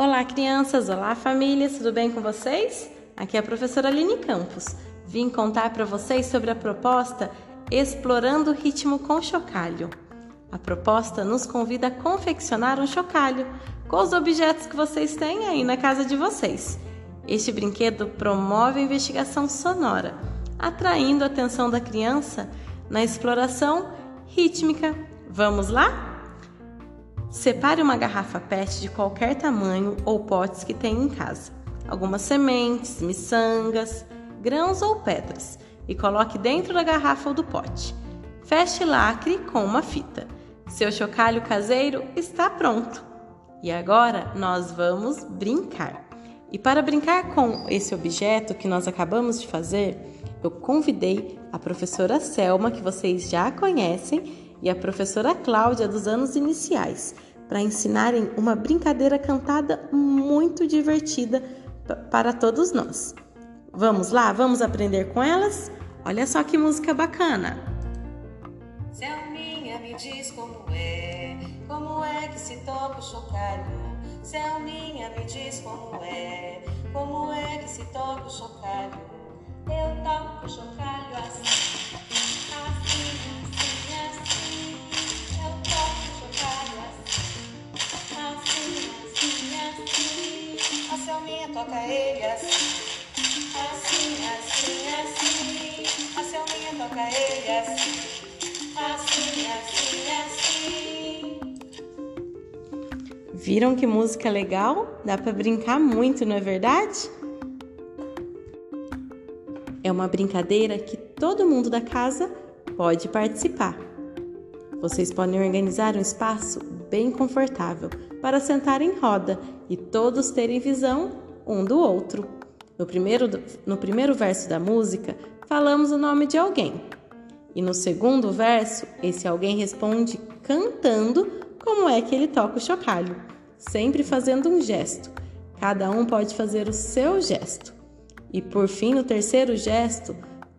Olá, crianças! Olá, famílias! Tudo bem com vocês? Aqui é a professora Aline Campos. Vim contar para vocês sobre a proposta Explorando o Ritmo com Chocalho. A proposta nos convida a confeccionar um chocalho com os objetos que vocês têm aí na casa de vocês. Este brinquedo promove a investigação sonora, atraindo a atenção da criança na exploração rítmica. Vamos lá? Separe uma garrafa PET de qualquer tamanho ou potes que tenha em casa, algumas sementes, miçangas, grãos ou pedras e coloque dentro da garrafa ou do pote. Feche lacre com uma fita. Seu chocalho caseiro está pronto. E agora nós vamos brincar. E para brincar com esse objeto que nós acabamos de fazer, eu convidei a professora Selma, que vocês já conhecem, e a professora Cláudia dos anos iniciais para ensinarem uma brincadeira cantada muito divertida para todos nós. Vamos lá, vamos aprender com elas? Olha só que música bacana! Selminha, me diz como é, como é que se toca o chocalho? Selminha, me diz como é, como é que se toca o chocalho? Eu toco o chocalho toca ele assim. Assim, assim, assim. A Selminha toca ele assim. Assim, assim, assim. Viram que música legal? Dá para brincar muito, não é verdade? É uma brincadeira que todo mundo da casa pode participar. Vocês podem organizar um espaço bem confortável para sentar em roda e todos terem visão um do outro. No primeiro, no primeiro verso da música, falamos o nome de alguém. E no segundo verso, esse alguém responde cantando como é que ele toca o chocalho, sempre fazendo um gesto. Cada um pode fazer o seu gesto. E por fim, no terceiro gesto,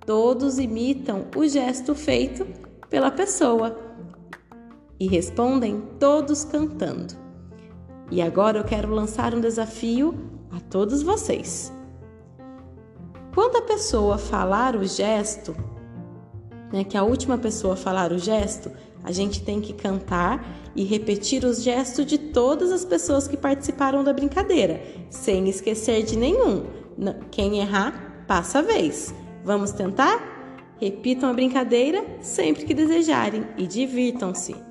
todos imitam o gesto feito pela pessoa e respondem todos cantando. E agora eu quero lançar um desafio a todos vocês. Quando a pessoa falar o gesto, né, que a última pessoa falar o gesto, a gente tem que cantar e repetir os gestos de todas as pessoas que participaram da brincadeira, sem esquecer de nenhum. Quem errar, passa a vez. Vamos tentar? Repitam a brincadeira sempre que desejarem e divirtam-se.